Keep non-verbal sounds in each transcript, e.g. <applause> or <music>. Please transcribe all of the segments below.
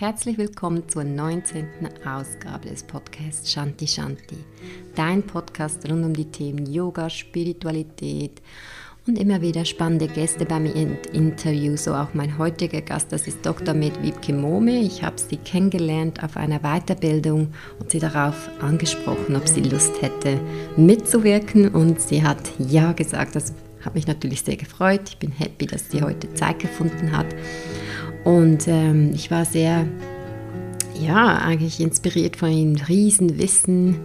herzlich willkommen zur 19. Ausgabe des Podcasts Shanti Shanti. Dein Podcast rund um die Themen Yoga, Spiritualität und immer wieder spannende Gäste bei mir im Interview. So auch mein heutiger Gast, das ist Dr. Med Wiebke Mome. Ich habe sie kennengelernt auf einer Weiterbildung und sie darauf angesprochen, ob sie Lust hätte mitzuwirken und sie hat ja gesagt. Das hat mich natürlich sehr gefreut. Ich bin happy, dass sie heute Zeit gefunden hat. Und ähm, ich war sehr, ja, eigentlich inspiriert von ihrem Riesenwissen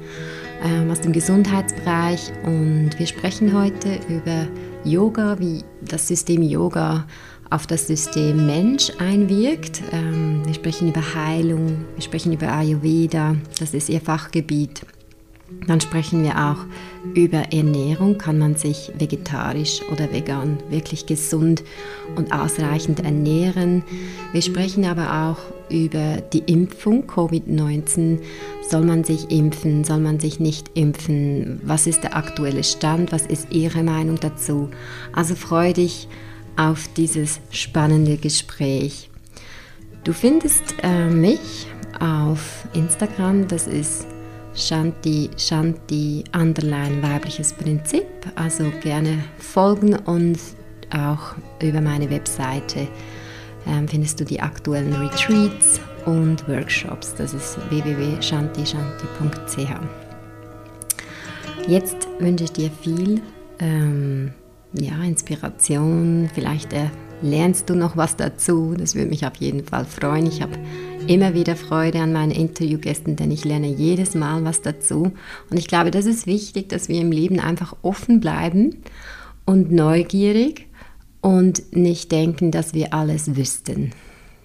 ähm, aus dem Gesundheitsbereich. Und wir sprechen heute über Yoga, wie das System Yoga auf das System Mensch einwirkt. Ähm, wir sprechen über Heilung, wir sprechen über Ayurveda, das ist ihr Fachgebiet. Dann sprechen wir auch über Ernährung. Kann man sich vegetarisch oder vegan wirklich gesund und ausreichend ernähren? Wir sprechen aber auch über die Impfung Covid-19. Soll man sich impfen? Soll man sich nicht impfen? Was ist der aktuelle Stand? Was ist Ihre Meinung dazu? Also freue dich auf dieses spannende Gespräch. Du findest äh, mich auf Instagram, das ist Shanti, Shanti, Underline weibliches Prinzip. Also gerne folgen und auch über meine Webseite ähm, findest du die aktuellen Retreats und Workshops. Das ist www.shantishanti.ch. Jetzt wünsche ich dir viel ähm, ja, Inspiration. Vielleicht äh, lernst du noch was dazu. Das würde mich auf jeden Fall freuen. Ich habe immer wieder Freude an meinen Interviewgästen, denn ich lerne jedes Mal was dazu. Und ich glaube, das ist wichtig, dass wir im Leben einfach offen bleiben und neugierig und nicht denken, dass wir alles wüssten.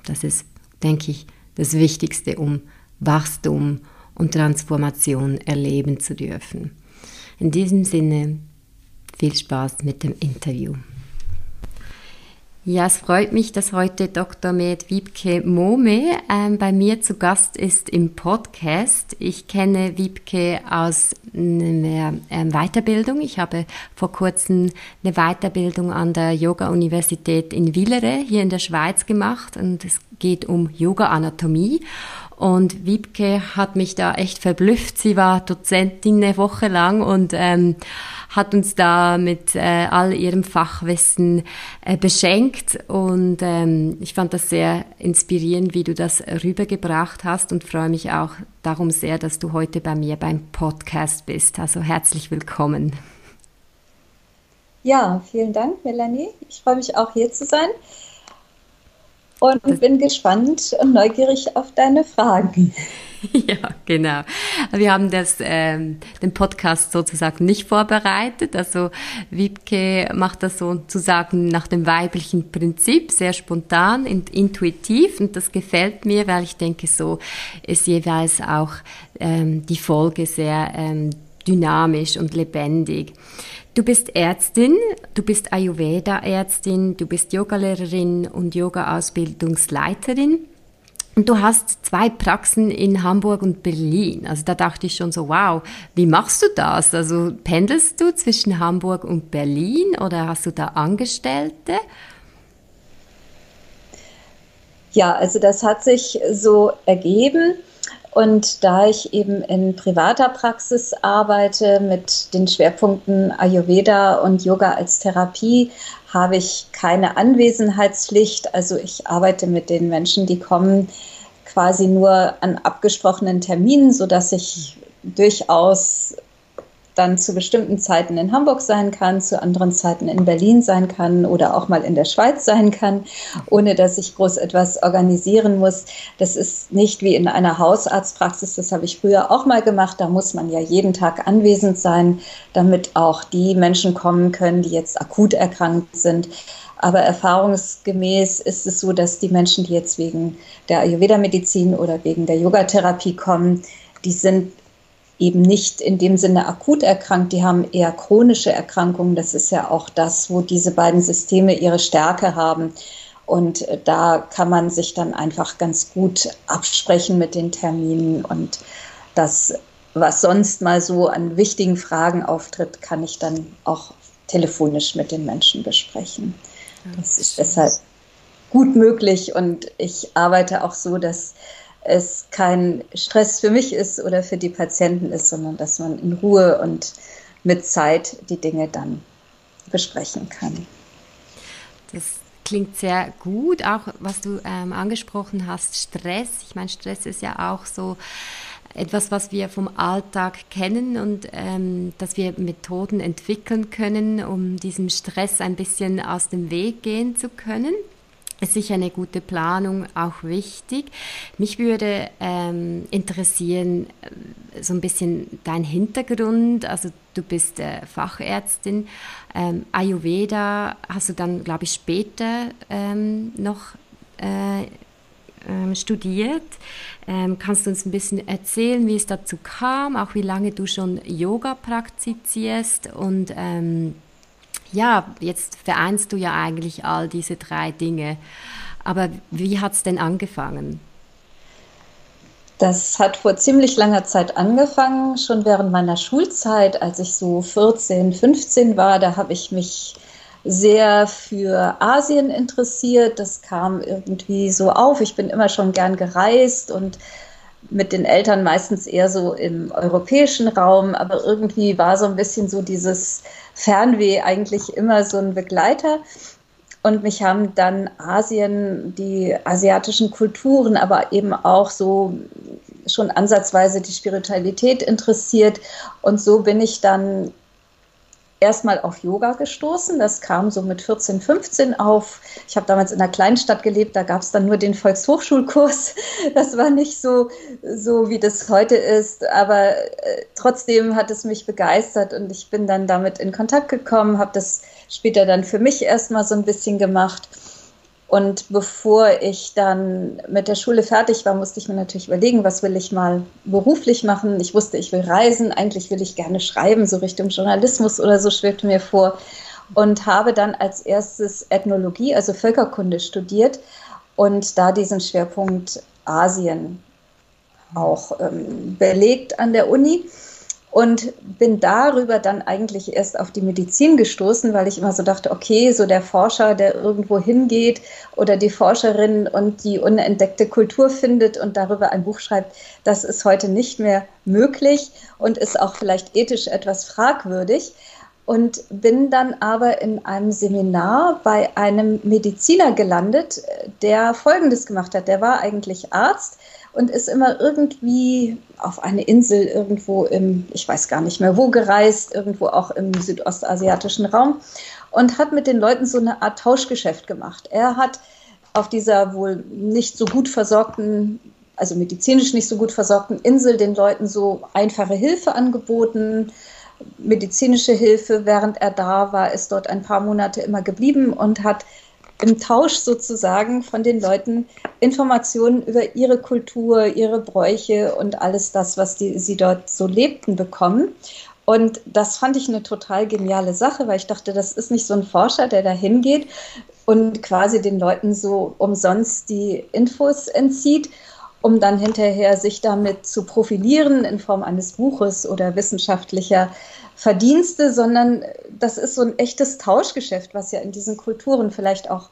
Das ist, denke ich, das Wichtigste, um Wachstum und Transformation erleben zu dürfen. In diesem Sinne, viel Spaß mit dem Interview. Ja, es freut mich, dass heute Dr. Med Wiebke Mome ähm, bei mir zu Gast ist im Podcast. Ich kenne Wiebke aus einer ähm, Weiterbildung. Ich habe vor kurzem eine Weiterbildung an der Yoga-Universität in Villere hier in der Schweiz gemacht und es geht um Yoga-Anatomie. Und Wiebke hat mich da echt verblüfft. Sie war Dozentin eine Woche lang und ähm, hat uns da mit äh, all ihrem Fachwissen äh, beschenkt und ähm, ich fand das sehr inspirierend, wie du das rübergebracht hast und freue mich auch darum sehr, dass du heute bei mir beim Podcast bist. Also herzlich willkommen. Ja, vielen Dank, Melanie. Ich freue mich auch hier zu sein und das bin gespannt und neugierig auf deine Fragen. <laughs> Ja, genau. Wir haben das, ähm, den Podcast sozusagen nicht vorbereitet. Also Wiebke macht das sozusagen nach dem weiblichen Prinzip, sehr spontan und intuitiv. Und das gefällt mir, weil ich denke, so ist jeweils auch ähm, die Folge sehr ähm, dynamisch und lebendig. Du bist Ärztin, du bist Ayurveda-Ärztin, du bist Yogalehrerin und Yoga-Ausbildungsleiterin. Und du hast zwei Praxen in Hamburg und Berlin. Also da dachte ich schon so, wow, wie machst du das? Also pendelst du zwischen Hamburg und Berlin oder hast du da Angestellte? Ja, also das hat sich so ergeben. Und da ich eben in privater Praxis arbeite mit den Schwerpunkten Ayurveda und Yoga als Therapie, habe ich keine Anwesenheitspflicht. Also ich arbeite mit den Menschen, die kommen, quasi nur an abgesprochenen Terminen, sodass ich durchaus dann zu bestimmten Zeiten in Hamburg sein kann, zu anderen Zeiten in Berlin sein kann oder auch mal in der Schweiz sein kann, ohne dass ich groß etwas organisieren muss. Das ist nicht wie in einer Hausarztpraxis, das habe ich früher auch mal gemacht. Da muss man ja jeden Tag anwesend sein, damit auch die Menschen kommen können, die jetzt akut erkrankt sind. Aber erfahrungsgemäß ist es so, dass die Menschen, die jetzt wegen der Ayurveda-Medizin oder wegen der Yogatherapie kommen, die sind eben nicht in dem Sinne akut erkrankt, die haben eher chronische Erkrankungen. Das ist ja auch das, wo diese beiden Systeme ihre Stärke haben. Und äh, da kann man sich dann einfach ganz gut absprechen mit den Terminen. Und das, was sonst mal so an wichtigen Fragen auftritt, kann ich dann auch telefonisch mit den Menschen besprechen. Das ist deshalb gut möglich und ich arbeite auch so, dass es kein Stress für mich ist oder für die Patienten ist, sondern dass man in Ruhe und mit Zeit die Dinge dann besprechen kann. Das klingt sehr gut, auch was du ähm, angesprochen hast, Stress. Ich meine, Stress ist ja auch so etwas, was wir vom Alltag kennen und ähm, dass wir Methoden entwickeln können, um diesem Stress ein bisschen aus dem Weg gehen zu können ist sicher eine gute Planung auch wichtig. Mich würde ähm, interessieren, äh, so ein bisschen dein Hintergrund. Also du bist äh, Fachärztin. Ähm, Ayurveda hast du dann, glaube ich, später ähm, noch äh, ähm, studiert. Ähm, kannst du uns ein bisschen erzählen, wie es dazu kam, auch wie lange du schon Yoga praktizierst und ähm, ja, jetzt vereinst du ja eigentlich all diese drei Dinge. Aber wie hat es denn angefangen? Das hat vor ziemlich langer Zeit angefangen, schon während meiner Schulzeit, als ich so 14, 15 war. Da habe ich mich sehr für Asien interessiert. Das kam irgendwie so auf. Ich bin immer schon gern gereist und mit den Eltern meistens eher so im europäischen Raum, aber irgendwie war so ein bisschen so dieses Fernweh eigentlich immer so ein Begleiter. Und mich haben dann Asien, die asiatischen Kulturen, aber eben auch so schon ansatzweise die Spiritualität interessiert. Und so bin ich dann erstmal auf Yoga gestoßen. Das kam so mit 14, 15 auf. Ich habe damals in einer Kleinstadt gelebt, da gab es dann nur den Volkshochschulkurs. <laughs> Das war nicht so, so wie das heute ist, aber äh, trotzdem hat es mich begeistert und ich bin dann damit in Kontakt gekommen, habe das später dann für mich erstmal so ein bisschen gemacht und bevor ich dann mit der Schule fertig war, musste ich mir natürlich überlegen, was will ich mal beruflich machen. Ich wusste, ich will reisen. Eigentlich will ich gerne schreiben, so Richtung Journalismus oder so schwebte mir vor. Und habe dann als erstes Ethnologie, also Völkerkunde studiert und da diesen Schwerpunkt Asien auch ähm, belegt an der Uni und bin darüber dann eigentlich erst auf die Medizin gestoßen, weil ich immer so dachte, okay, so der Forscher, der irgendwo hingeht oder die Forscherin und die unentdeckte Kultur findet und darüber ein Buch schreibt, das ist heute nicht mehr möglich und ist auch vielleicht ethisch etwas fragwürdig. Und bin dann aber in einem Seminar bei einem Mediziner gelandet, der Folgendes gemacht hat. Der war eigentlich Arzt, und ist immer irgendwie auf eine Insel irgendwo im, ich weiß gar nicht mehr wo gereist, irgendwo auch im südostasiatischen Raum und hat mit den Leuten so eine Art Tauschgeschäft gemacht. Er hat auf dieser wohl nicht so gut versorgten, also medizinisch nicht so gut versorgten Insel den Leuten so einfache Hilfe angeboten, medizinische Hilfe. Während er da war, ist dort ein paar Monate immer geblieben und hat im Tausch sozusagen von den Leuten Informationen über ihre Kultur, ihre Bräuche und alles das, was die, sie dort so lebten, bekommen. Und das fand ich eine total geniale Sache, weil ich dachte, das ist nicht so ein Forscher, der da hingeht und quasi den Leuten so umsonst die Infos entzieht, um dann hinterher sich damit zu profilieren in Form eines Buches oder wissenschaftlicher Verdienste, sondern das ist so ein echtes Tauschgeschäft, was ja in diesen Kulturen vielleicht auch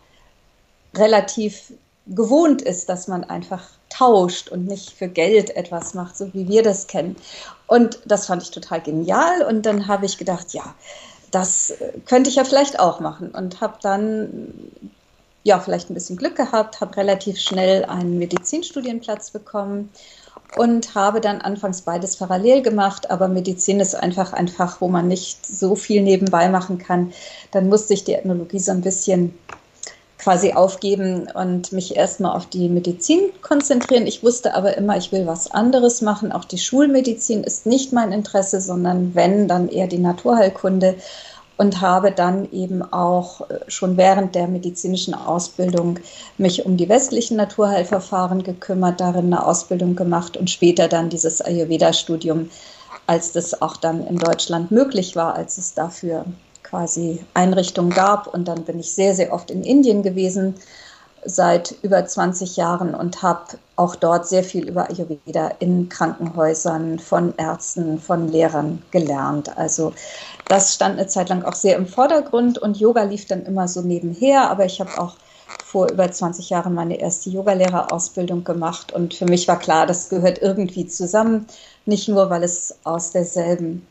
relativ gewohnt ist, dass man einfach tauscht und nicht für Geld etwas macht, so wie wir das kennen. Und das fand ich total genial. Und dann habe ich gedacht, ja, das könnte ich ja vielleicht auch machen. Und habe dann ja vielleicht ein bisschen Glück gehabt, habe relativ schnell einen Medizinstudienplatz bekommen und habe dann anfangs beides parallel gemacht, aber Medizin ist einfach ein Fach, wo man nicht so viel nebenbei machen kann. Dann musste ich die Ethnologie so ein bisschen quasi aufgeben und mich erstmal auf die Medizin konzentrieren. Ich wusste aber immer, ich will was anderes machen. Auch die Schulmedizin ist nicht mein Interesse, sondern wenn, dann eher die Naturheilkunde und habe dann eben auch äh, schon während der medizinischen Ausbildung mich um die westlichen Naturheilverfahren gekümmert, darin eine Ausbildung gemacht und später dann dieses Ayurveda-Studium, als das auch dann in Deutschland möglich war, als es dafür quasi Einrichtungen gab. Und dann bin ich sehr, sehr oft in Indien gewesen seit über 20 Jahren und habe auch dort sehr viel über Ayurveda in Krankenhäusern, von Ärzten, von Lehrern gelernt. Also das stand eine Zeit lang auch sehr im Vordergrund und Yoga lief dann immer so nebenher, aber ich habe auch vor über 20 Jahren meine erste Yogalehrerausbildung gemacht und für mich war klar, das gehört irgendwie zusammen, nicht nur, weil es aus derselben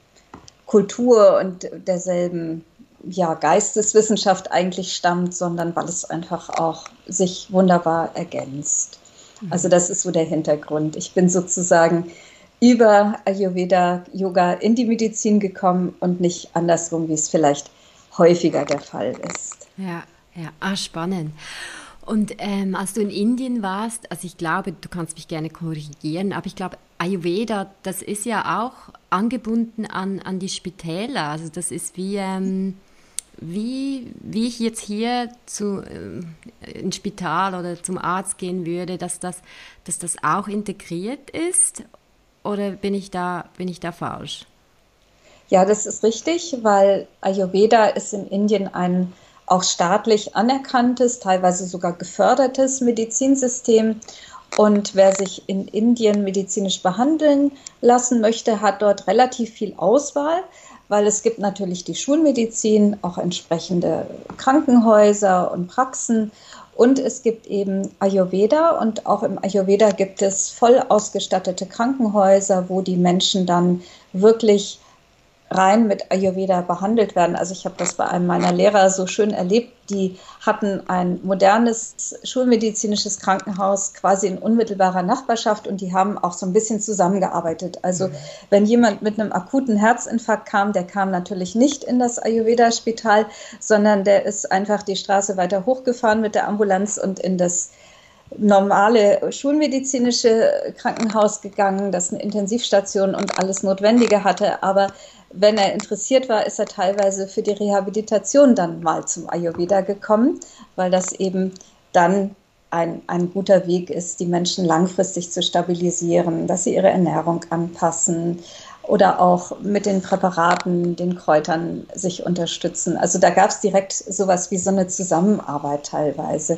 Kultur und derselben ja, Geisteswissenschaft eigentlich stammt, sondern weil es einfach auch sich wunderbar ergänzt. Mhm. Also das ist so der Hintergrund. Ich bin sozusagen über Ayurveda Yoga in die Medizin gekommen und nicht andersrum, wie es vielleicht häufiger der Fall ist. Ja, ja, ah, spannend. Und ähm, als du in Indien warst, also ich glaube, du kannst mich gerne korrigieren, aber ich glaube, Ayurveda, das ist ja auch angebunden an, an die Spitäler. Also das ist wie, ähm, wie, wie ich jetzt hier zu, äh, ins Spital oder zum Arzt gehen würde, dass das, dass das auch integriert ist? Oder bin ich da, bin ich da falsch? Ja, das ist richtig, weil Ayurveda ist in Indien ein auch staatlich anerkanntes, teilweise sogar gefördertes Medizinsystem. Und wer sich in Indien medizinisch behandeln lassen möchte, hat dort relativ viel Auswahl, weil es gibt natürlich die Schulmedizin, auch entsprechende Krankenhäuser und Praxen. Und es gibt eben Ayurveda und auch im Ayurveda gibt es voll ausgestattete Krankenhäuser, wo die Menschen dann wirklich rein mit Ayurveda behandelt werden. Also ich habe das bei einem meiner Lehrer so schön erlebt. Die hatten ein modernes schulmedizinisches Krankenhaus quasi in unmittelbarer Nachbarschaft und die haben auch so ein bisschen zusammengearbeitet. Also mhm. wenn jemand mit einem akuten Herzinfarkt kam, der kam natürlich nicht in das Ayurveda-Spital, sondern der ist einfach die Straße weiter hochgefahren mit der Ambulanz und in das normale schulmedizinische Krankenhaus gegangen, das eine Intensivstation und alles Notwendige hatte. Aber wenn er interessiert war, ist er teilweise für die Rehabilitation dann mal zum Ayurveda gekommen, weil das eben dann ein, ein guter Weg ist, die Menschen langfristig zu stabilisieren, dass sie ihre Ernährung anpassen, oder auch mit den Präparaten, den Kräutern sich unterstützen. Also da gab es direkt sowas wie so eine Zusammenarbeit teilweise.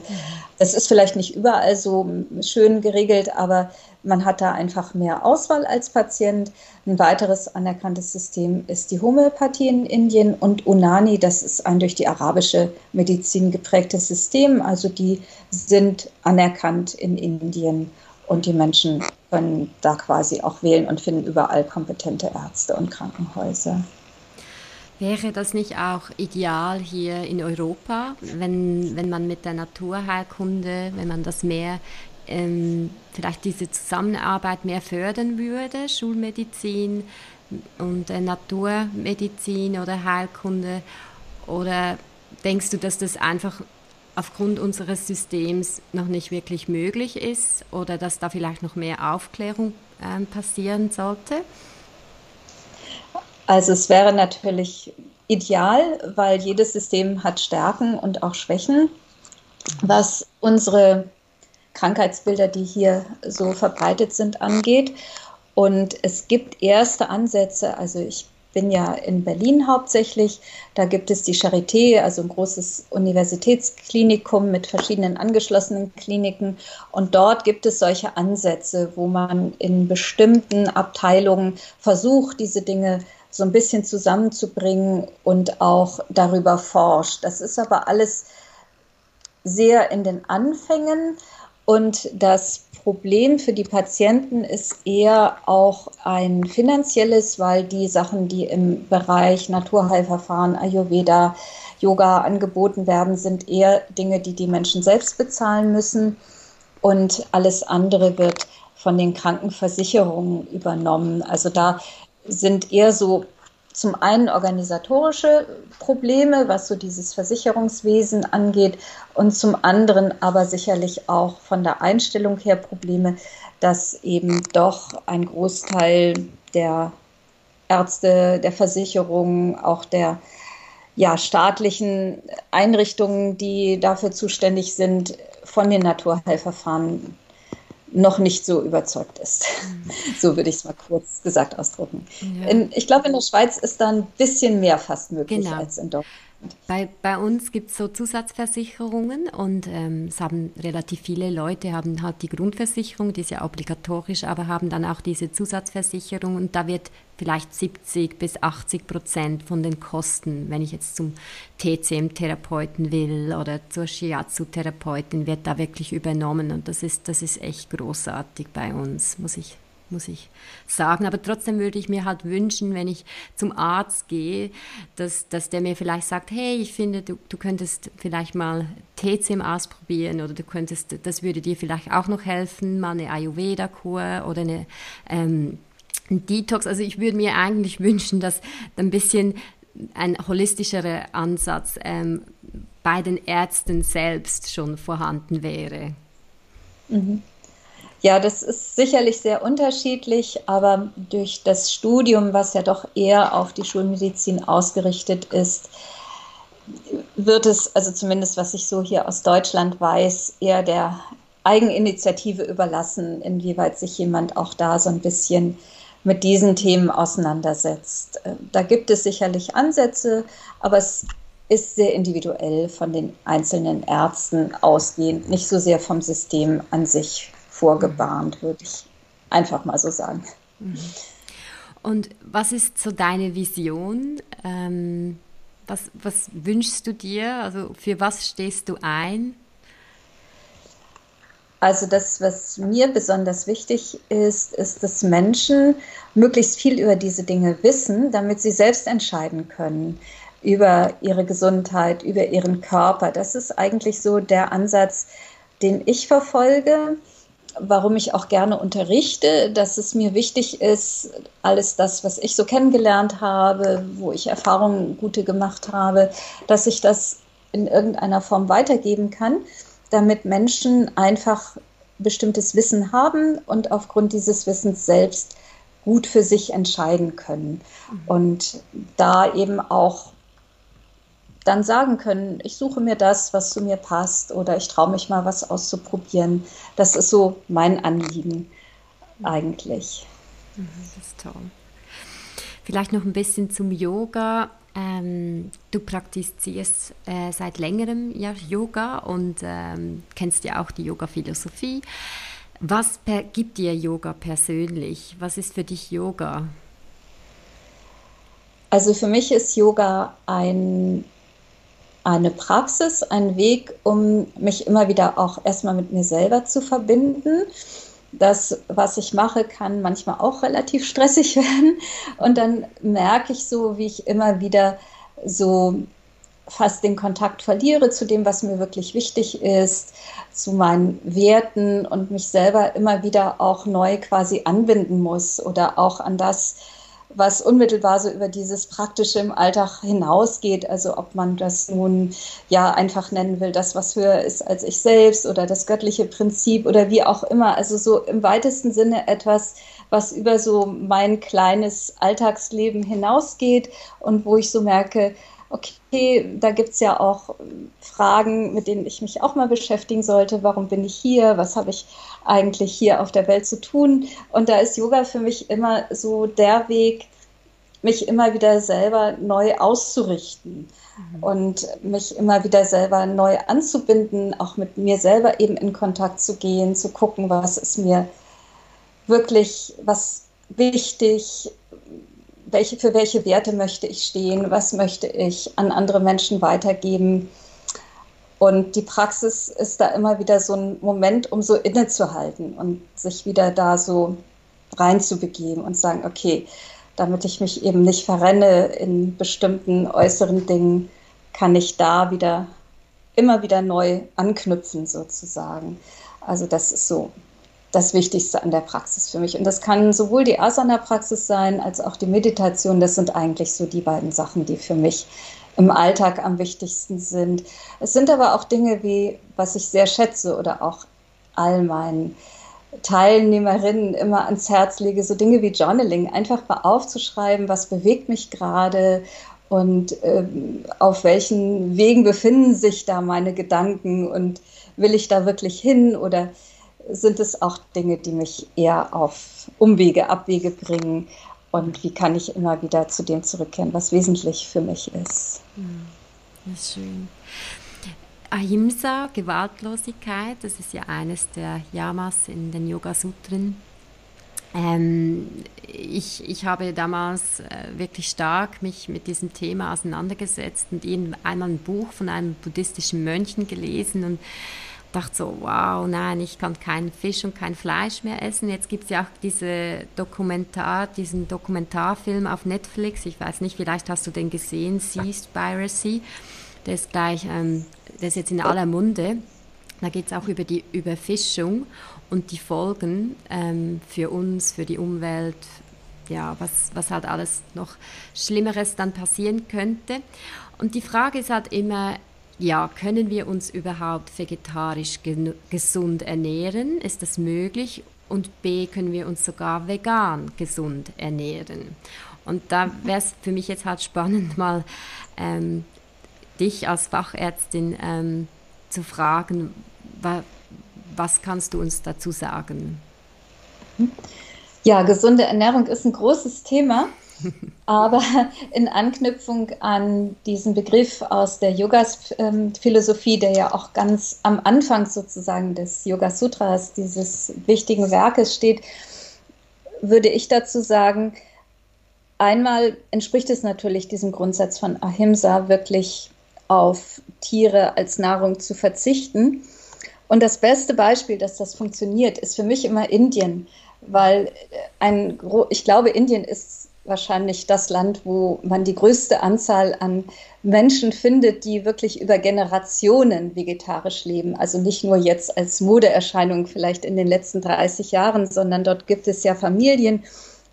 Das ist vielleicht nicht überall so schön geregelt, aber man hat da einfach mehr Auswahl als Patient. Ein weiteres anerkanntes System ist die Homöopathie in Indien und Unani, das ist ein durch die arabische Medizin geprägtes System. Also die sind anerkannt in Indien und die Menschen können da quasi auch wählen und finden überall kompetente Ärzte und Krankenhäuser. Wäre das nicht auch ideal hier in Europa, wenn, wenn man mit der Naturheilkunde, wenn man das mehr, ähm, vielleicht diese Zusammenarbeit mehr fördern würde, Schulmedizin und äh, Naturmedizin oder Heilkunde? Oder denkst du, dass das einfach aufgrund unseres Systems noch nicht wirklich möglich ist oder dass da vielleicht noch mehr Aufklärung äh, passieren sollte? Also es wäre natürlich ideal, weil jedes System hat Stärken und auch Schwächen. Was unsere Krankheitsbilder, die hier so verbreitet sind, angeht. Und es gibt erste Ansätze, also ich bin ja in Berlin hauptsächlich. Da gibt es die Charité, also ein großes Universitätsklinikum mit verschiedenen angeschlossenen Kliniken. Und dort gibt es solche Ansätze, wo man in bestimmten Abteilungen versucht, diese Dinge so ein bisschen zusammenzubringen und auch darüber forscht. Das ist aber alles sehr in den Anfängen. Und das Problem für die Patienten ist eher auch ein finanzielles, weil die Sachen, die im Bereich Naturheilverfahren, Ayurveda, Yoga angeboten werden, sind eher Dinge, die die Menschen selbst bezahlen müssen. Und alles andere wird von den Krankenversicherungen übernommen. Also da sind eher so zum einen organisatorische Probleme, was so dieses Versicherungswesen angeht, und zum anderen aber sicherlich auch von der Einstellung her Probleme, dass eben doch ein Großteil der Ärzte, der Versicherungen, auch der ja, staatlichen Einrichtungen, die dafür zuständig sind, von den Naturheilverfahren noch nicht so überzeugt ist. Mhm. <laughs> So würde ich es mal kurz gesagt ausdrücken. Ja. In, ich glaube, in der Schweiz ist da ein bisschen mehr fast möglich genau. als in Deutschland. Bei, bei uns gibt es so Zusatzversicherungen und ähm, es haben relativ viele Leute haben halt die Grundversicherung, die ist ja obligatorisch, aber haben dann auch diese Zusatzversicherung und da wird vielleicht 70 bis 80 Prozent von den Kosten, wenn ich jetzt zum TCM-Therapeuten will oder zur Shiatsu-Therapeutin, wird da wirklich übernommen. Und das ist, das ist echt großartig bei uns, muss ich muss ich sagen. Aber trotzdem würde ich mir halt wünschen, wenn ich zum Arzt gehe, dass, dass der mir vielleicht sagt, hey, ich finde, du, du könntest vielleicht mal TCM ausprobieren oder du könntest, das würde dir vielleicht auch noch helfen, mal eine Ayurveda-Kur oder eine ähm, ein Detox. Also ich würde mir eigentlich wünschen, dass ein bisschen ein holistischerer Ansatz ähm, bei den Ärzten selbst schon vorhanden wäre. Mhm. Ja, das ist sicherlich sehr unterschiedlich, aber durch das Studium, was ja doch eher auf die Schulmedizin ausgerichtet ist, wird es, also zumindest was ich so hier aus Deutschland weiß, eher der Eigeninitiative überlassen, inwieweit sich jemand auch da so ein bisschen mit diesen Themen auseinandersetzt. Da gibt es sicherlich Ansätze, aber es ist sehr individuell von den einzelnen Ärzten ausgehend, nicht so sehr vom System an sich vorgebahnt, würde ich einfach mal so sagen. Mhm. Und was ist so deine Vision? Ähm, was, was wünschst du dir? Also für was stehst du ein? Also das, was mir besonders wichtig ist, ist, dass Menschen möglichst viel über diese Dinge wissen, damit sie selbst entscheiden können über ihre Gesundheit, über ihren Körper. Das ist eigentlich so der Ansatz, den ich verfolge warum ich auch gerne unterrichte, dass es mir wichtig ist, alles das, was ich so kennengelernt habe, wo ich Erfahrungen gute gemacht habe, dass ich das in irgendeiner Form weitergeben kann, damit Menschen einfach bestimmtes Wissen haben und aufgrund dieses Wissens selbst gut für sich entscheiden können. Mhm. Und da eben auch dann sagen können, ich suche mir das, was zu mir passt oder ich traue mich mal was auszuprobieren. Das ist so mein Anliegen eigentlich. Mhm, das ist toll. Vielleicht noch ein bisschen zum Yoga. Ähm, du praktizierst äh, seit längerem ja Yoga und ähm, kennst ja auch die Yoga-Philosophie. Was gibt dir Yoga persönlich? Was ist für dich Yoga? Also für mich ist Yoga ein eine Praxis, ein Weg, um mich immer wieder auch erstmal mit mir selber zu verbinden. Das, was ich mache, kann manchmal auch relativ stressig <laughs> werden. Und dann merke ich so, wie ich immer wieder so fast den Kontakt verliere zu dem, was mir wirklich wichtig ist, zu meinen Werten und mich selber immer wieder auch neu quasi anbinden muss oder auch an das, was unmittelbar so über dieses Praktische im Alltag hinausgeht. Also ob man das nun ja einfach nennen will, das, was höher ist als ich selbst oder das göttliche Prinzip oder wie auch immer. Also so im weitesten Sinne etwas, was über so mein kleines Alltagsleben hinausgeht und wo ich so merke, okay, da gibt es ja auch Fragen, mit denen ich mich auch mal beschäftigen sollte. Warum bin ich hier? Was habe ich eigentlich hier auf der Welt zu tun? Und da ist Yoga für mich immer so der Weg, mich immer wieder selber neu auszurichten mhm. und mich immer wieder selber neu anzubinden, auch mit mir selber eben in Kontakt zu gehen, zu gucken, was ist mir wirklich was wichtig, welche, für welche Werte möchte ich stehen, was möchte ich an andere Menschen weitergeben. Und die Praxis ist da immer wieder so ein Moment, um so innezuhalten und sich wieder da so reinzubegeben und sagen, okay, damit ich mich eben nicht verrenne in bestimmten äußeren Dingen, kann ich da wieder immer wieder neu anknüpfen sozusagen. Also das ist so das Wichtigste an der Praxis für mich. Und das kann sowohl die Asana-Praxis sein als auch die Meditation. Das sind eigentlich so die beiden Sachen, die für mich im Alltag am wichtigsten sind. Es sind aber auch Dinge wie, was ich sehr schätze oder auch all meinen Teilnehmerinnen immer ans Herz lege, so Dinge wie Journaling, einfach mal aufzuschreiben, was bewegt mich gerade und ähm, auf welchen Wegen befinden sich da meine Gedanken und will ich da wirklich hin oder sind es auch Dinge, die mich eher auf Umwege, Abwege bringen? Und wie kann ich immer wieder zu dem zurückkehren, was wesentlich für mich ist? Das ist schön. Ahimsa, Gewaltlosigkeit, das ist ja eines der Yamas in den Yoga Sutren. Ähm, ich, ich habe damals äh, wirklich stark mich mit diesem Thema auseinandergesetzt und einmal ein Buch von einem buddhistischen Mönchen gelesen und dachte so, wow, nein, ich kann keinen Fisch und kein Fleisch mehr essen. Jetzt gibt es ja auch diese Dokumentar, diesen Dokumentarfilm auf Netflix. Ich weiß nicht, vielleicht hast du den gesehen, Seaspiracy. Der ist gleich, ähm, der ist jetzt in aller Munde. Da geht es auch über die Überfischung und die Folgen ähm, für uns, für die Umwelt, ja, was, was halt alles noch Schlimmeres dann passieren könnte. Und die Frage ist halt immer, ja, können wir uns überhaupt vegetarisch gesund ernähren? Ist das möglich? Und B, können wir uns sogar vegan gesund ernähren? Und da wäre es für mich jetzt halt spannend, mal ähm, dich als Fachärztin ähm, zu fragen, wa was kannst du uns dazu sagen? Ja, gesunde Ernährung ist ein großes Thema. Aber <laughs> in Anknüpfung an diesen Begriff aus der Yoga-Philosophie, der ja auch ganz am Anfang sozusagen des Yoga Sutras, dieses wichtigen Werkes steht, würde ich dazu sagen, einmal entspricht es natürlich diesem Grundsatz von Ahimsa, wirklich auf Tiere als Nahrung zu verzichten. Und das beste Beispiel, dass das funktioniert, ist für mich immer Indien, weil ein, ich glaube, Indien ist wahrscheinlich das Land, wo man die größte Anzahl an Menschen findet, die wirklich über Generationen vegetarisch leben. Also nicht nur jetzt als Modeerscheinung vielleicht in den letzten 30 Jahren, sondern dort gibt es ja Familien,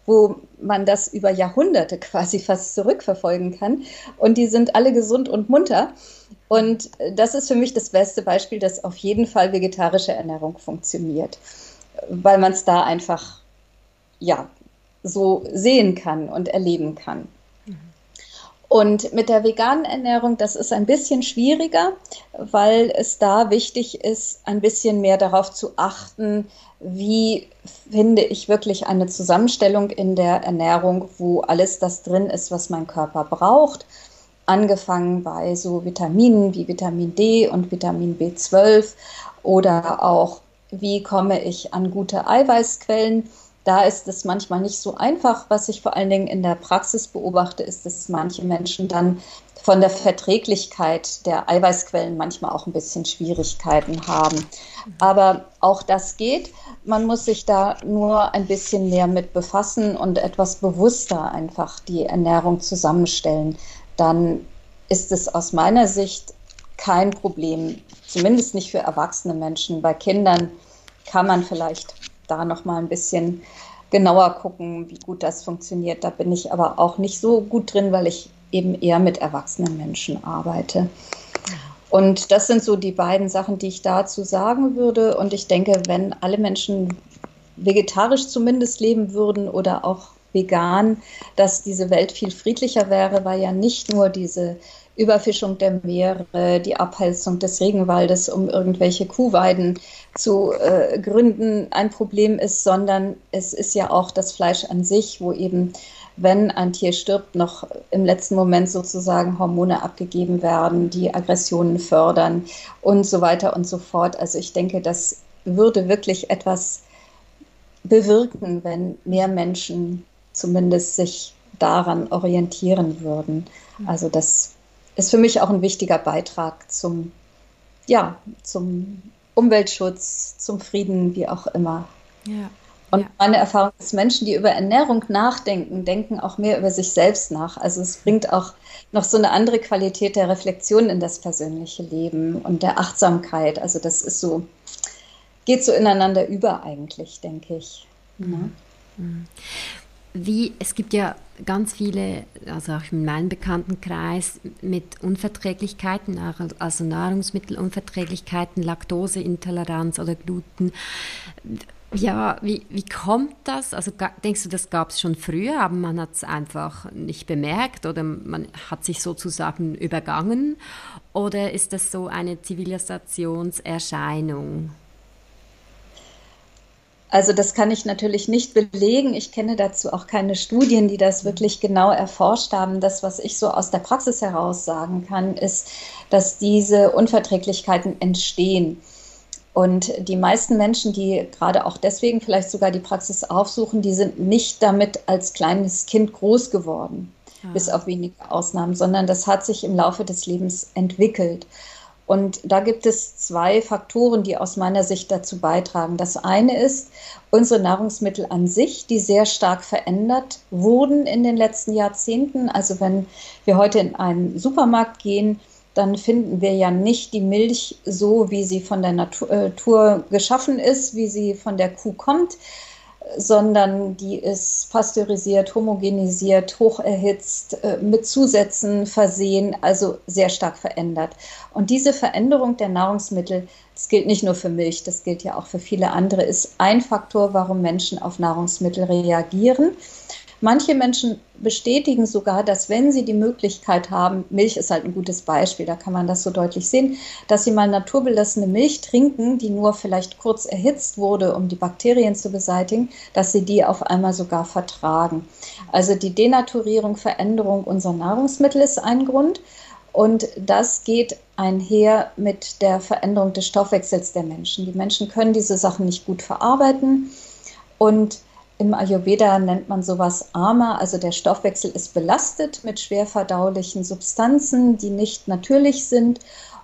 wo man das über Jahrhunderte <laughs> quasi fast zurückverfolgen kann. Und die sind alle gesund und munter. Und das ist für mich das beste Beispiel, dass auf jeden Fall vegetarische Ernährung funktioniert, weil man es da einfach ja so sehen kann und erleben kann. Und mit der veganen Ernährung, das ist ein bisschen schwieriger, weil es da wichtig ist, ein bisschen mehr darauf zu achten, wie finde ich wirklich eine Zusammenstellung in der Ernährung, wo alles das drin ist, was mein Körper braucht. Angefangen bei so Vitaminen wie Vitamin D und Vitamin B12 oder auch, wie komme ich an gute Eiweißquellen da ist es manchmal nicht so einfach. Was ich vor allen Dingen in der Praxis beobachte, ist, dass manche Menschen dann von der Verträglichkeit der Eiweißquellen manchmal auch ein bisschen Schwierigkeiten haben. Aber auch das geht. Man muss sich da nur ein bisschen mehr mit befassen und etwas bewusster einfach die Ernährung zusammenstellen. Dann ist es aus meiner Sicht kein Problem, zumindest nicht für erwachsene Menschen. Bei Kindern kann man vielleicht da noch mal ein bisschen genauer gucken, wie gut das funktioniert. Da bin ich aber auch nicht so gut drin, weil ich eben eher mit erwachsenen Menschen arbeite. Und das sind so die beiden Sachen, die ich dazu sagen würde. Und ich denke, wenn alle Menschen vegetarisch zumindest leben würden oder auch vegan, dass diese Welt viel friedlicher wäre, weil ja nicht nur diese Überfischung der Meere, die Abholzung des Regenwaldes, um irgendwelche Kuhweiden zu äh, gründen, ein Problem ist, sondern es ist ja auch das Fleisch an sich, wo eben, wenn ein Tier stirbt, noch im letzten Moment sozusagen Hormone abgegeben werden, die Aggressionen fördern und so weiter und so fort. Also ich denke, das würde wirklich etwas bewirken, wenn mehr Menschen zumindest sich daran orientieren würden. Also das ist für mich auch ein wichtiger Beitrag zum, ja, zum Umweltschutz, zum Frieden, wie auch immer. Ja. Und ja. meine Erfahrung ist, Menschen, die über Ernährung nachdenken, denken auch mehr über sich selbst nach. Also es bringt auch noch so eine andere Qualität der Reflexion in das persönliche Leben und der Achtsamkeit. Also das ist so, geht so ineinander über eigentlich, denke ich. Mhm. Ne? Mhm wie, es gibt ja ganz viele, also auch in meinem Bekanntenkreis, mit Unverträglichkeiten, also Nahrungsmittelunverträglichkeiten, Laktoseintoleranz oder Gluten. Ja, wie, wie kommt das? Also denkst du, das gab es schon früher, aber man hat es einfach nicht bemerkt oder man hat sich sozusagen übergangen? Oder ist das so eine Zivilisationserscheinung? Also das kann ich natürlich nicht belegen. Ich kenne dazu auch keine Studien, die das wirklich genau erforscht haben. Das, was ich so aus der Praxis heraus sagen kann, ist, dass diese Unverträglichkeiten entstehen. Und die meisten Menschen, die gerade auch deswegen vielleicht sogar die Praxis aufsuchen, die sind nicht damit als kleines Kind groß geworden, ja. bis auf wenige Ausnahmen, sondern das hat sich im Laufe des Lebens entwickelt. Und da gibt es zwei Faktoren, die aus meiner Sicht dazu beitragen. Das eine ist unsere Nahrungsmittel an sich, die sehr stark verändert wurden in den letzten Jahrzehnten. Also wenn wir heute in einen Supermarkt gehen, dann finden wir ja nicht die Milch so, wie sie von der Natur äh, geschaffen ist, wie sie von der Kuh kommt, sondern die ist pasteurisiert, homogenisiert, hocherhitzt, äh, mit Zusätzen versehen, also sehr stark verändert. Und diese Veränderung der Nahrungsmittel, das gilt nicht nur für Milch, das gilt ja auch für viele andere, ist ein Faktor, warum Menschen auf Nahrungsmittel reagieren. Manche Menschen bestätigen sogar, dass wenn sie die Möglichkeit haben, Milch ist halt ein gutes Beispiel, da kann man das so deutlich sehen, dass sie mal naturbelassene Milch trinken, die nur vielleicht kurz erhitzt wurde, um die Bakterien zu beseitigen, dass sie die auf einmal sogar vertragen. Also die Denaturierung, Veränderung unserer Nahrungsmittel ist ein Grund. Und das geht einher mit der Veränderung des Stoffwechsels der Menschen. Die Menschen können diese Sachen nicht gut verarbeiten und im Ayurveda nennt man sowas Ama, also der Stoffwechsel ist belastet mit schwer verdaulichen Substanzen, die nicht natürlich sind.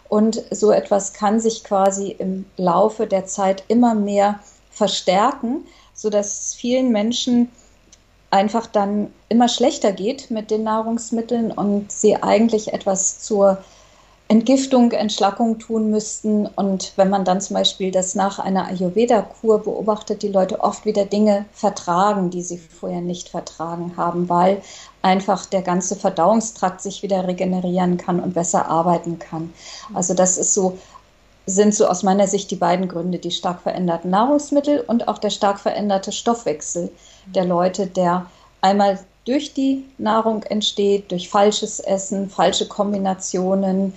Und so etwas kann sich quasi im Laufe der Zeit immer mehr verstärken, sodass vielen Menschen einfach dann immer schlechter geht mit den Nahrungsmitteln und sie eigentlich etwas zur Entgiftung, Entschlackung tun müssten. Und wenn man dann zum Beispiel das nach einer Ayurveda-Kur beobachtet, die Leute oft wieder Dinge vertragen, die sie vorher nicht vertragen haben, weil einfach der ganze Verdauungstrakt sich wieder regenerieren kann und besser arbeiten kann. Also das ist so sind so aus meiner Sicht die beiden Gründe, die stark veränderten Nahrungsmittel und auch der stark veränderte Stoffwechsel der Leute, der einmal durch die Nahrung entsteht, durch falsches Essen, falsche Kombinationen,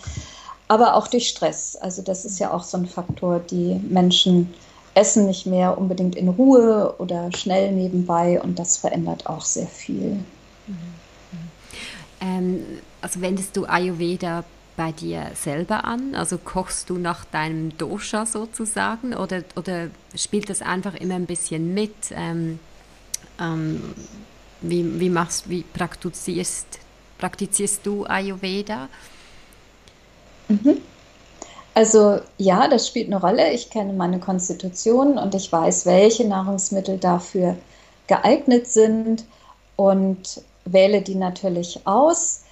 aber auch durch Stress. Also das ist ja auch so ein Faktor, die Menschen essen nicht mehr unbedingt in Ruhe oder schnell nebenbei und das verändert auch sehr viel. Ähm, also wendest du Ayurveda bei dir selber an? Also kochst du nach deinem Dosha sozusagen oder, oder spielt das einfach immer ein bisschen mit? Ähm, ähm, wie, wie, machst, wie praktizierst, praktizierst du Ayurveda? Mhm. Also ja, das spielt eine Rolle. Ich kenne meine Konstitution und ich weiß, welche Nahrungsmittel dafür geeignet sind und wähle die natürlich aus.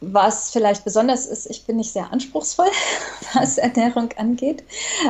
Was vielleicht besonders ist, ich bin nicht sehr anspruchsvoll, <laughs> was Ernährung angeht.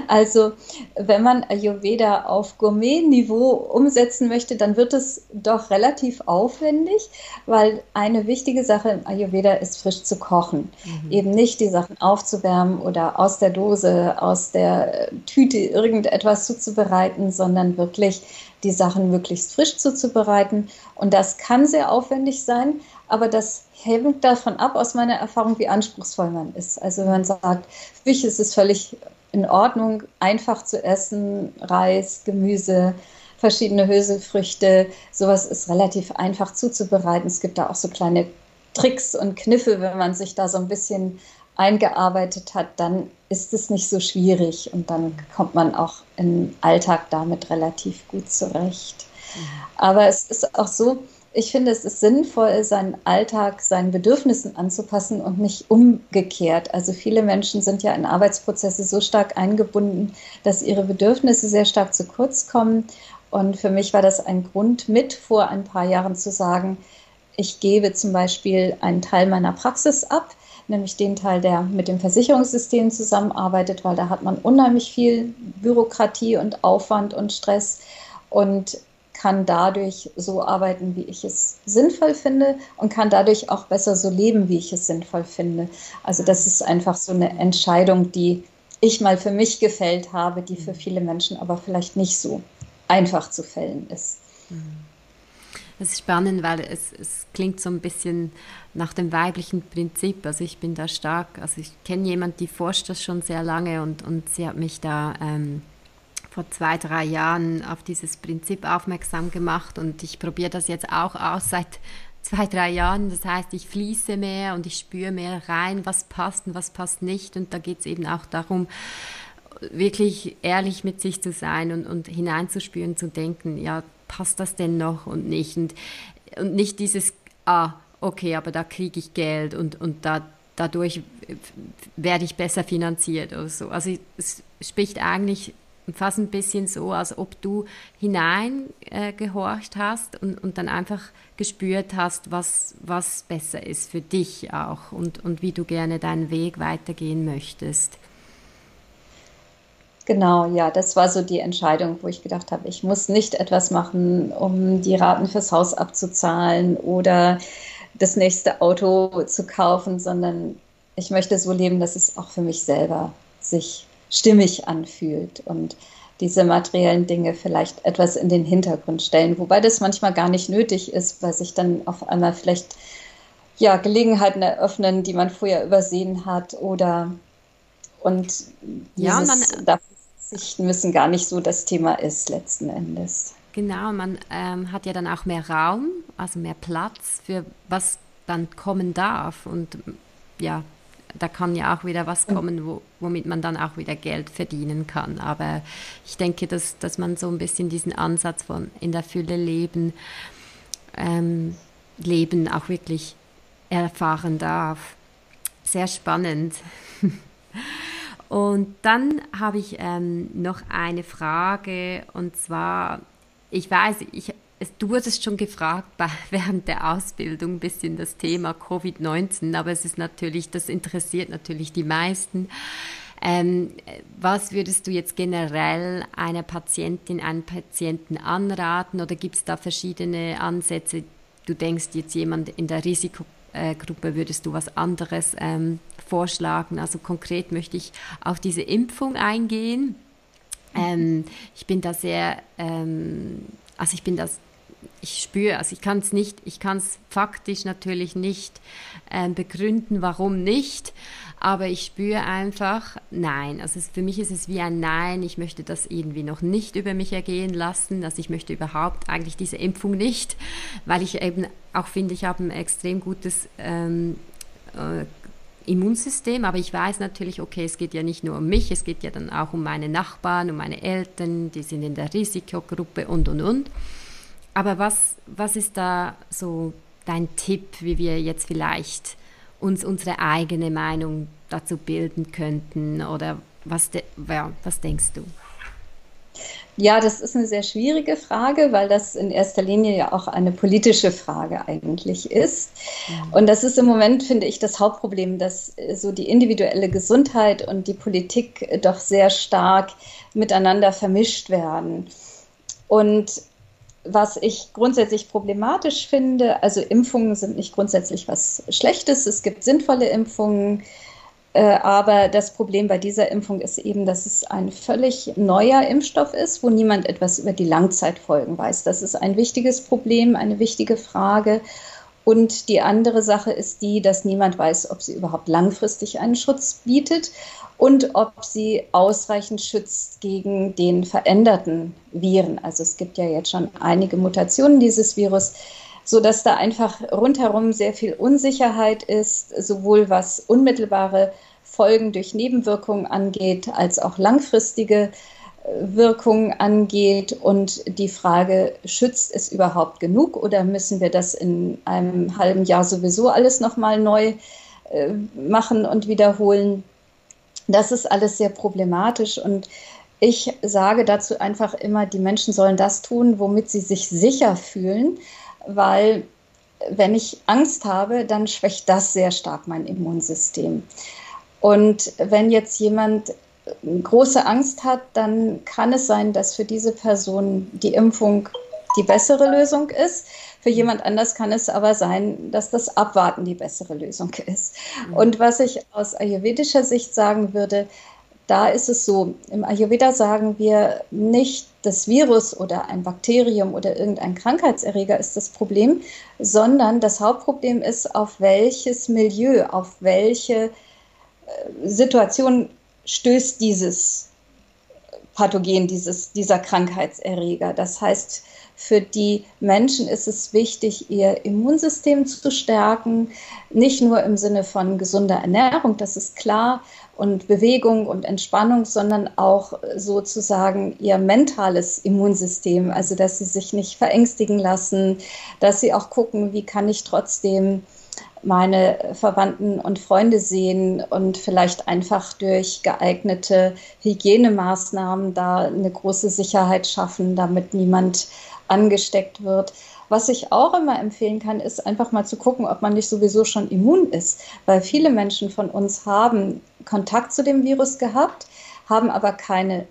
Also wenn man Ayurveda auf Gourmet-Niveau umsetzen möchte, dann wird es doch relativ aufwendig, weil eine wichtige Sache im Ayurveda ist, frisch zu kochen. Mhm. Eben nicht die Sachen aufzuwärmen oder aus der Dose, aus der Tüte irgendetwas zuzubereiten, sondern wirklich die Sachen möglichst frisch zuzubereiten. Und das kann sehr aufwendig sein, aber das hängt davon ab, aus meiner Erfahrung, wie anspruchsvoll man ist. Also wenn man sagt, für mich ist es völlig in Ordnung, einfach zu essen, Reis, Gemüse, verschiedene Hülsenfrüchte, sowas ist relativ einfach zuzubereiten. Es gibt da auch so kleine Tricks und Kniffe, wenn man sich da so ein bisschen eingearbeitet hat, dann ist es nicht so schwierig und dann kommt man auch im Alltag damit relativ gut zurecht. Aber es ist auch so, ich finde, es ist sinnvoll, seinen Alltag seinen Bedürfnissen anzupassen und nicht umgekehrt. Also viele Menschen sind ja in Arbeitsprozesse so stark eingebunden, dass ihre Bedürfnisse sehr stark zu kurz kommen. Und für mich war das ein Grund mit vor ein paar Jahren zu sagen, ich gebe zum Beispiel einen Teil meiner Praxis ab, nämlich den Teil, der mit dem Versicherungssystem zusammenarbeitet, weil da hat man unheimlich viel Bürokratie und Aufwand und Stress. Und kann dadurch so arbeiten, wie ich es sinnvoll finde und kann dadurch auch besser so leben, wie ich es sinnvoll finde. Also das ist einfach so eine Entscheidung, die ich mal für mich gefällt habe, die für viele Menschen aber vielleicht nicht so einfach zu fällen ist. Das ist spannend, weil es, es klingt so ein bisschen nach dem weiblichen Prinzip. Also ich bin da stark, also ich kenne jemanden, die forscht das schon sehr lange und, und sie hat mich da ähm, vor zwei, drei Jahren auf dieses Prinzip aufmerksam gemacht und ich probiere das jetzt auch aus seit zwei, drei Jahren. Das heißt, ich fließe mehr und ich spüre mehr rein, was passt und was passt nicht. Und da geht es eben auch darum, wirklich ehrlich mit sich zu sein und, und hineinzuspüren, zu denken, ja, passt das denn noch und nicht? Und, und nicht dieses, ah, okay, aber da kriege ich Geld und, und da, dadurch werde ich besser finanziert oder so. Also es spricht eigentlich fast ein bisschen so, als ob du hineingehorcht äh, hast und, und dann einfach gespürt hast, was, was besser ist für dich auch und, und wie du gerne deinen Weg weitergehen möchtest. Genau, ja, das war so die Entscheidung, wo ich gedacht habe, ich muss nicht etwas machen, um die Raten fürs Haus abzuzahlen oder das nächste Auto zu kaufen, sondern ich möchte so leben, dass es auch für mich selber sich stimmig anfühlt und diese materiellen Dinge vielleicht etwas in den Hintergrund stellen, wobei das manchmal gar nicht nötig ist, weil sich dann auf einmal vielleicht ja, Gelegenheiten eröffnen, die man vorher übersehen hat oder und ja, und man, verzichten müssen gar nicht so das Thema ist letzten Endes. Genau, man ähm, hat ja dann auch mehr Raum, also mehr Platz für was dann kommen darf. Und ja, da kann ja auch wieder was kommen, wo, womit man dann auch wieder Geld verdienen kann. Aber ich denke, dass, dass man so ein bisschen diesen Ansatz von in der Fülle leben, ähm, leben auch wirklich erfahren darf. Sehr spannend. <laughs> Und dann habe ich ähm, noch eine Frage und zwar, ich weiß, ich, es, du wurdest schon gefragt bei, <laughs> während der Ausbildung ein bisschen das Thema Covid-19, aber es ist natürlich, das interessiert natürlich die meisten. Ähm, was würdest du jetzt generell einer Patientin, einem Patienten anraten oder gibt es da verschiedene Ansätze? Du denkst jetzt jemand in der Risikogruppe, würdest du was anderes ähm, vorschlagen. Also konkret möchte ich auf diese Impfung eingehen. Ähm, ich bin da sehr, ähm, also ich bin das, ich spüre, also ich kann es nicht, ich kann es faktisch natürlich nicht ähm, begründen, warum nicht, aber ich spüre einfach, nein, also es, für mich ist es wie ein Nein, ich möchte das irgendwie noch nicht über mich ergehen lassen, also ich möchte überhaupt eigentlich diese Impfung nicht, weil ich eben auch finde, ich habe ein extrem gutes ähm, äh, Immunsystem, aber ich weiß natürlich, okay, es geht ja nicht nur um mich, es geht ja dann auch um meine Nachbarn, um meine Eltern, die sind in der Risikogruppe und, und, und. Aber was, was ist da so dein Tipp, wie wir jetzt vielleicht uns unsere eigene Meinung dazu bilden könnten oder was, de, ja, was denkst du? Ja, das ist eine sehr schwierige Frage, weil das in erster Linie ja auch eine politische Frage eigentlich ist. Mhm. Und das ist im Moment, finde ich, das Hauptproblem, dass so die individuelle Gesundheit und die Politik doch sehr stark miteinander vermischt werden. Und was ich grundsätzlich problematisch finde, also Impfungen sind nicht grundsätzlich was Schlechtes. Es gibt sinnvolle Impfungen. Äh, aber das Problem bei dieser Impfung ist eben, dass es ein völlig neuer Impfstoff ist, wo niemand etwas über die Langzeitfolgen weiß. Das ist ein wichtiges Problem, eine wichtige Frage. Und die andere Sache ist die, dass niemand weiß, ob sie überhaupt langfristig einen Schutz bietet und ob sie ausreichend schützt gegen den veränderten Viren. Also es gibt ja jetzt schon einige Mutationen dieses Virus, so dass da einfach rundherum sehr viel Unsicherheit ist, sowohl was unmittelbare Folgen durch Nebenwirkungen angeht, als auch langfristige äh, Wirkungen angeht und die Frage, schützt es überhaupt genug oder müssen wir das in einem halben Jahr sowieso alles nochmal neu äh, machen und wiederholen? Das ist alles sehr problematisch und ich sage dazu einfach immer, die Menschen sollen das tun, womit sie sich sicher fühlen, weil wenn ich Angst habe, dann schwächt das sehr stark mein Immunsystem. Und wenn jetzt jemand große Angst hat, dann kann es sein, dass für diese Person die Impfung die bessere Lösung ist. Für jemand anders kann es aber sein, dass das Abwarten die bessere Lösung ist. Mhm. Und was ich aus ayurvedischer Sicht sagen würde, da ist es so, im Ayurveda sagen wir nicht, das Virus oder ein Bakterium oder irgendein Krankheitserreger ist das Problem, sondern das Hauptproblem ist, auf welches Milieu, auf welche Situation stößt dieses Pathogen, dieses, dieser Krankheitserreger. Das heißt, für die Menschen ist es wichtig, ihr Immunsystem zu stärken, nicht nur im Sinne von gesunder Ernährung, das ist klar, und Bewegung und Entspannung, sondern auch sozusagen ihr mentales Immunsystem, also dass sie sich nicht verängstigen lassen, dass sie auch gucken, wie kann ich trotzdem meine Verwandten und Freunde sehen und vielleicht einfach durch geeignete Hygienemaßnahmen da eine große Sicherheit schaffen, damit niemand angesteckt wird. Was ich auch immer empfehlen kann, ist einfach mal zu gucken, ob man nicht sowieso schon immun ist, weil viele Menschen von uns haben Kontakt zu dem Virus gehabt, haben aber keine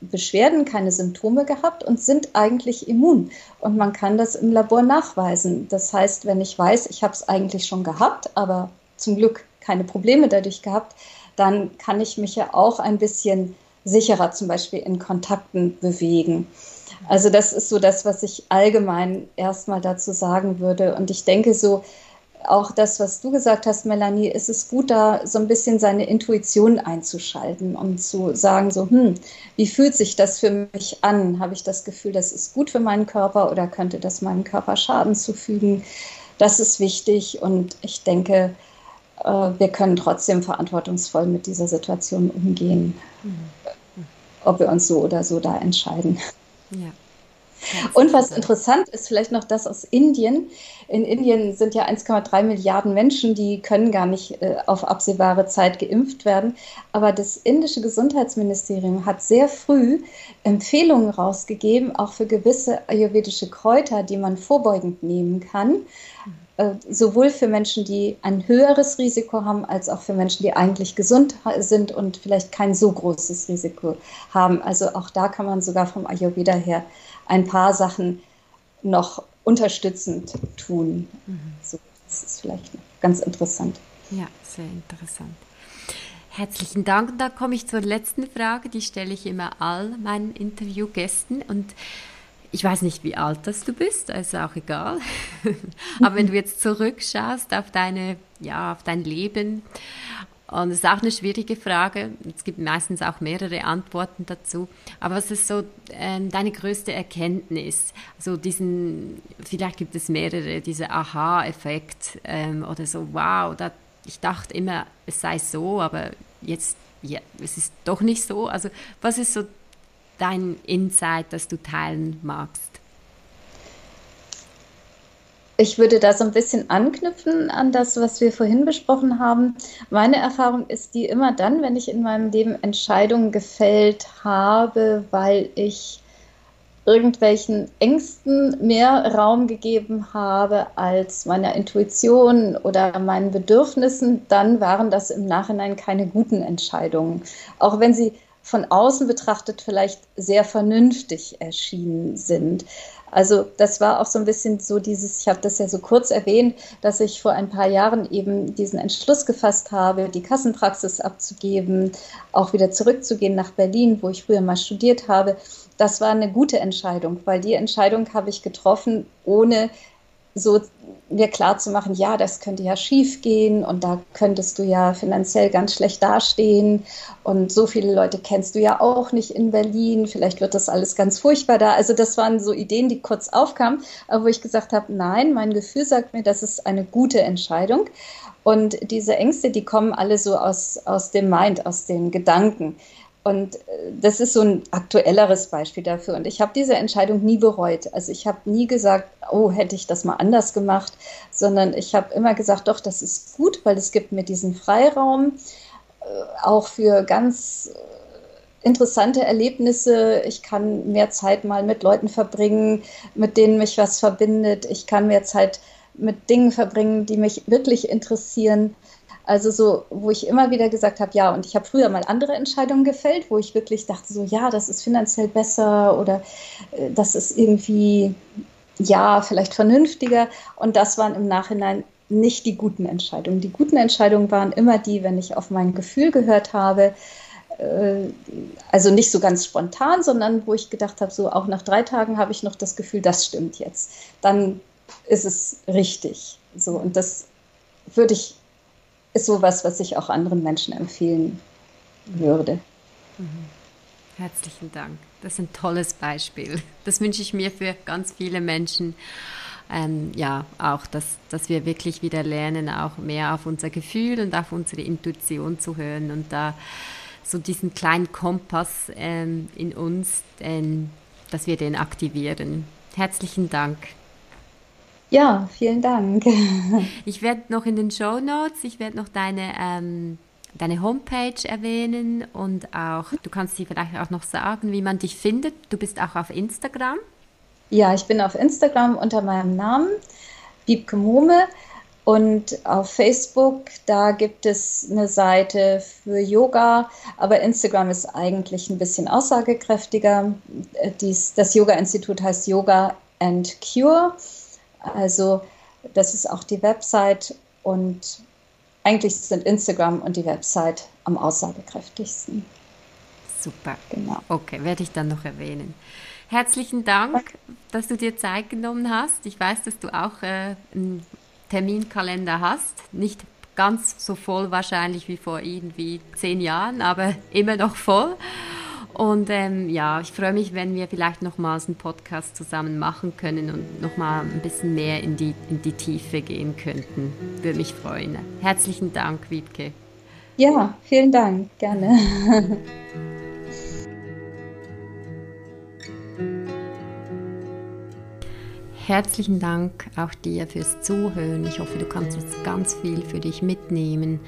Beschwerden, keine Symptome gehabt und sind eigentlich immun. Und man kann das im Labor nachweisen. Das heißt, wenn ich weiß, ich habe es eigentlich schon gehabt, aber zum Glück keine Probleme dadurch gehabt, dann kann ich mich ja auch ein bisschen sicherer zum Beispiel in Kontakten bewegen. Also das ist so das, was ich allgemein erstmal dazu sagen würde. Und ich denke so, auch das, was du gesagt hast, Melanie, ist es gut, da so ein bisschen seine Intuition einzuschalten und zu sagen, so, hm, wie fühlt sich das für mich an? Habe ich das Gefühl, das ist gut für meinen Körper oder könnte das meinem Körper Schaden zufügen? Das ist wichtig und ich denke, äh, wir können trotzdem verantwortungsvoll mit dieser Situation umgehen, mhm. ob wir uns so oder so da entscheiden. Ja. Und was interessant ist, vielleicht noch das aus Indien. In Indien sind ja 1,3 Milliarden Menschen, die können gar nicht äh, auf absehbare Zeit geimpft werden. Aber das indische Gesundheitsministerium hat sehr früh Empfehlungen rausgegeben, auch für gewisse ayurvedische Kräuter, die man vorbeugend nehmen kann. Sowohl für Menschen, die ein höheres Risiko haben, als auch für Menschen, die eigentlich gesund sind und vielleicht kein so großes Risiko haben. Also auch da kann man sogar vom Ayurveda her ein paar Sachen noch unterstützend tun. Mhm. So, das ist vielleicht ganz interessant. Ja, sehr interessant. Herzlichen Dank. Und da komme ich zur letzten Frage, die stelle ich immer all meinen Interviewgästen. Und ich weiß nicht, wie alt das du bist, also auch egal. <laughs> Aber wenn du jetzt zurückschaust auf deine, ja, auf dein Leben, und es ist auch eine schwierige Frage. Es gibt meistens auch mehrere Antworten dazu. Aber was ist so ähm, deine größte Erkenntnis? Also diesen, vielleicht gibt es mehrere, dieser Aha-Effekt ähm, oder so, wow, da, ich dachte immer, es sei so, aber jetzt, ja, es ist doch nicht so. Also was ist so dein Insight, das du teilen magst? Ich würde da so ein bisschen anknüpfen an das, was wir vorhin besprochen haben. Meine Erfahrung ist die immer dann, wenn ich in meinem Leben Entscheidungen gefällt habe, weil ich irgendwelchen Ängsten mehr Raum gegeben habe als meiner Intuition oder meinen Bedürfnissen, dann waren das im Nachhinein keine guten Entscheidungen. Auch wenn sie von außen betrachtet vielleicht sehr vernünftig erschienen sind. Also das war auch so ein bisschen so dieses, ich habe das ja so kurz erwähnt, dass ich vor ein paar Jahren eben diesen Entschluss gefasst habe, die Kassenpraxis abzugeben, auch wieder zurückzugehen nach Berlin, wo ich früher mal studiert habe. Das war eine gute Entscheidung, weil die Entscheidung habe ich getroffen, ohne so mir klar zu machen, ja, das könnte ja schief gehen und da könntest du ja finanziell ganz schlecht dastehen und so viele Leute kennst du ja auch nicht in Berlin, vielleicht wird das alles ganz furchtbar da. Also das waren so Ideen, die kurz aufkamen, aber wo ich gesagt habe, nein, mein Gefühl sagt mir, das ist eine gute Entscheidung. Und diese Ängste, die kommen alle so aus, aus dem Mind, aus den Gedanken. Und äh, das ist so ein aktuelleres Beispiel dafür. Und ich habe diese Entscheidung nie bereut. Also ich habe nie gesagt, oh, hätte ich das mal anders gemacht, sondern ich habe immer gesagt, doch, das ist gut, weil es gibt mir diesen Freiraum, äh, auch für ganz äh, interessante Erlebnisse. Ich kann mehr Zeit mal mit Leuten verbringen, mit denen mich was verbindet. Ich kann mehr Zeit mit Dingen verbringen, die mich wirklich interessieren. Also so, wo ich immer wieder gesagt habe, ja, und ich habe früher mal andere Entscheidungen gefällt, wo ich wirklich dachte, so, ja, das ist finanziell besser oder äh, das ist irgendwie, ja, vielleicht vernünftiger. Und das waren im Nachhinein nicht die guten Entscheidungen. Die guten Entscheidungen waren immer die, wenn ich auf mein Gefühl gehört habe, äh, also nicht so ganz spontan, sondern wo ich gedacht habe, so auch nach drei Tagen habe ich noch das Gefühl, das stimmt jetzt. Dann ist es richtig. So, und das würde ich ist sowas, was ich auch anderen Menschen empfehlen würde. Mhm. Herzlichen Dank. Das ist ein tolles Beispiel. Das wünsche ich mir für ganz viele Menschen. Ähm, ja, auch, dass, dass wir wirklich wieder lernen, auch mehr auf unser Gefühl und auf unsere Intuition zu hören und da so diesen kleinen Kompass ähm, in uns, ähm, dass wir den aktivieren. Herzlichen Dank. Ja, vielen Dank. <laughs> Ich werde noch in den Show Notes, ich werde noch deine ähm, deine Homepage erwähnen und auch, du kannst sie vielleicht auch noch sagen, wie man dich findet. Du bist auch auf Instagram. Ja, ich bin auf Instagram unter meinem Namen, Wiebke Mume. Und auf Facebook, da gibt es eine Seite für Yoga, aber Instagram ist eigentlich ein bisschen aussagekräftiger. Dies, das Yoga-Institut heißt Yoga and Cure. Also das ist auch die Website und eigentlich sind Instagram und die Website am aussagekräftigsten. Super. Genau. Okay, werde ich dann noch erwähnen. Herzlichen Dank, dass du dir Zeit genommen hast. Ich weiß, dass du auch äh, einen Terminkalender hast. Nicht ganz so voll wahrscheinlich wie vor irgendwie zehn Jahren, aber immer noch voll. Und ähm, ja, ich freue mich, wenn wir vielleicht nochmals einen Podcast zusammen machen können und nochmal ein bisschen mehr in die, in die Tiefe gehen könnten. Würde mich freuen. Herzlichen Dank, Wiebke. Ja, vielen Dank, gerne. <laughs> Herzlichen Dank auch dir fürs Zuhören. Ich hoffe, du kannst jetzt ganz viel für dich mitnehmen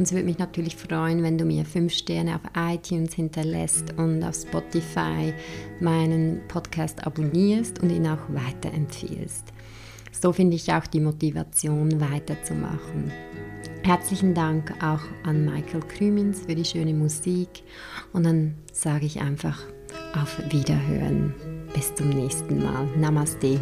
und es würde mich natürlich freuen, wenn du mir fünf Sterne auf iTunes hinterlässt und auf Spotify meinen Podcast abonnierst und ihn auch weiterempfiehlst. So finde ich auch die Motivation weiterzumachen. Herzlichen Dank auch an Michael Krümins für die schöne Musik und dann sage ich einfach auf Wiederhören. Bis zum nächsten Mal. Namaste.